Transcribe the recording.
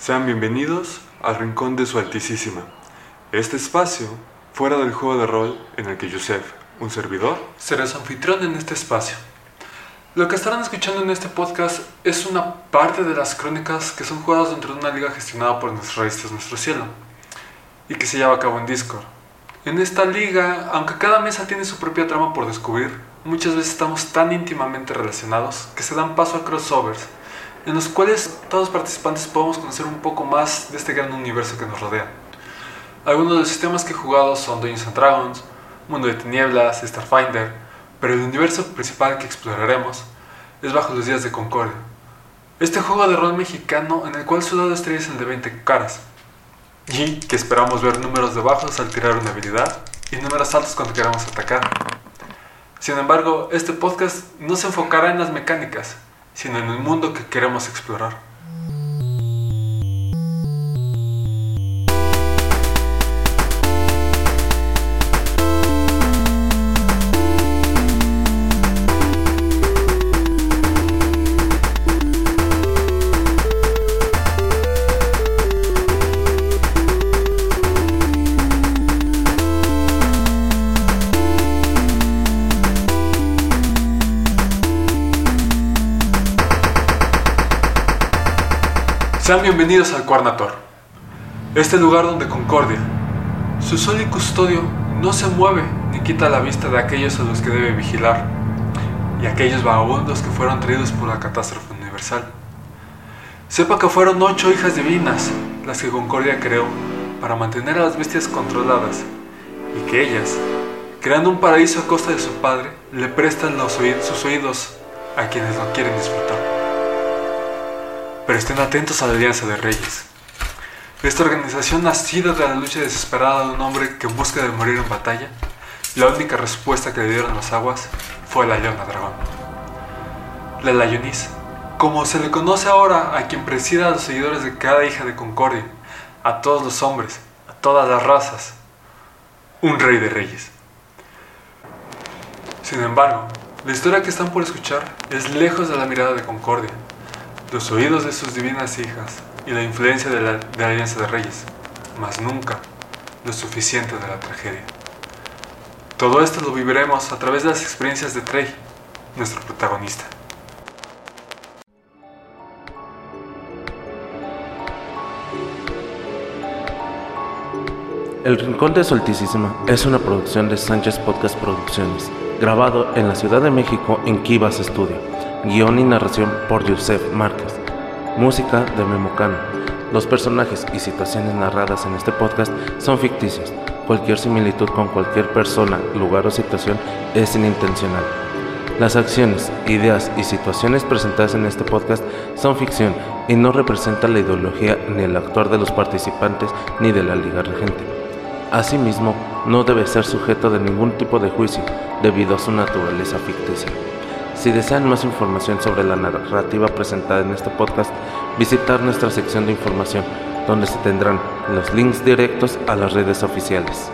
Sean bienvenidos al Rincón de Su Altísima. Este espacio, fuera del juego de rol en el que Yusef, un servidor, será su anfitrión en este espacio. Lo que estarán escuchando en este podcast es una parte de las crónicas que son jugadas dentro de una liga gestionada por nuestras raíces Nuestro Cielo y que se lleva a cabo en Discord. En esta liga, aunque cada mesa tiene su propia trama por descubrir, muchas veces estamos tan íntimamente relacionados que se dan paso a crossovers, en los cuales todos los participantes podemos conocer un poco más de este gran universo que nos rodea. Algunos de los sistemas que he jugado son Dungeons and Dragons, Mundo de Tinieblas, Starfinder, pero el universo principal que exploraremos es Bajo los Días de Concordia. Este juego de rol mexicano en el cual su dado estrella es el de 20 caras, y que esperamos ver números de bajos al tirar una habilidad y números altos cuando queramos atacar. Sin embargo, este podcast no se enfocará en las mecánicas, sino en el mundo que queremos explorar. Sean bienvenidos al Cuarnator, este lugar donde Concordia, su sol y custodio, no se mueve ni quita la vista de aquellos a los que debe vigilar y aquellos vagabundos que fueron traídos por la catástrofe universal. Sepa que fueron ocho hijas divinas las que Concordia creó para mantener a las bestias controladas y que ellas, creando un paraíso a costa de su padre, le prestan los sus oídos a quienes lo quieren disfrutar pero estén atentos a la Alianza de Reyes. Esta organización nacida de la lucha desesperada de un hombre que busca de morir en batalla, la única respuesta que le dieron las aguas fue la Leona Dragón. La Layonis, como se le conoce ahora a quien presida a los seguidores de cada hija de Concordia, a todos los hombres, a todas las razas, un rey de reyes. Sin embargo, la historia que están por escuchar es lejos de la mirada de Concordia, los oídos de sus divinas hijas y la influencia de la, Alianza de Reyes, mas nunca lo suficiente de la tragedia. Todo esto lo viviremos a través de las experiencias de Trey, nuestro protagonista. El Rincón de Soltísima es una producción de Sánchez Podcast Producciones, grabado en la Ciudad de México en Kivas Studio. Guión y narración por Yusef Márquez. Música de Memocano. Los personajes y situaciones narradas en este podcast son ficticios. Cualquier similitud con cualquier persona, lugar o situación es inintencional. Las acciones, ideas y situaciones presentadas en este podcast son ficción y no representan la ideología ni el actuar de los participantes ni de la Liga Regente. Asimismo, no debe ser sujeto de ningún tipo de juicio debido a su naturaleza ficticia. Si desean más información sobre la narrativa presentada en este podcast, visitar nuestra sección de información, donde se tendrán los links directos a las redes oficiales.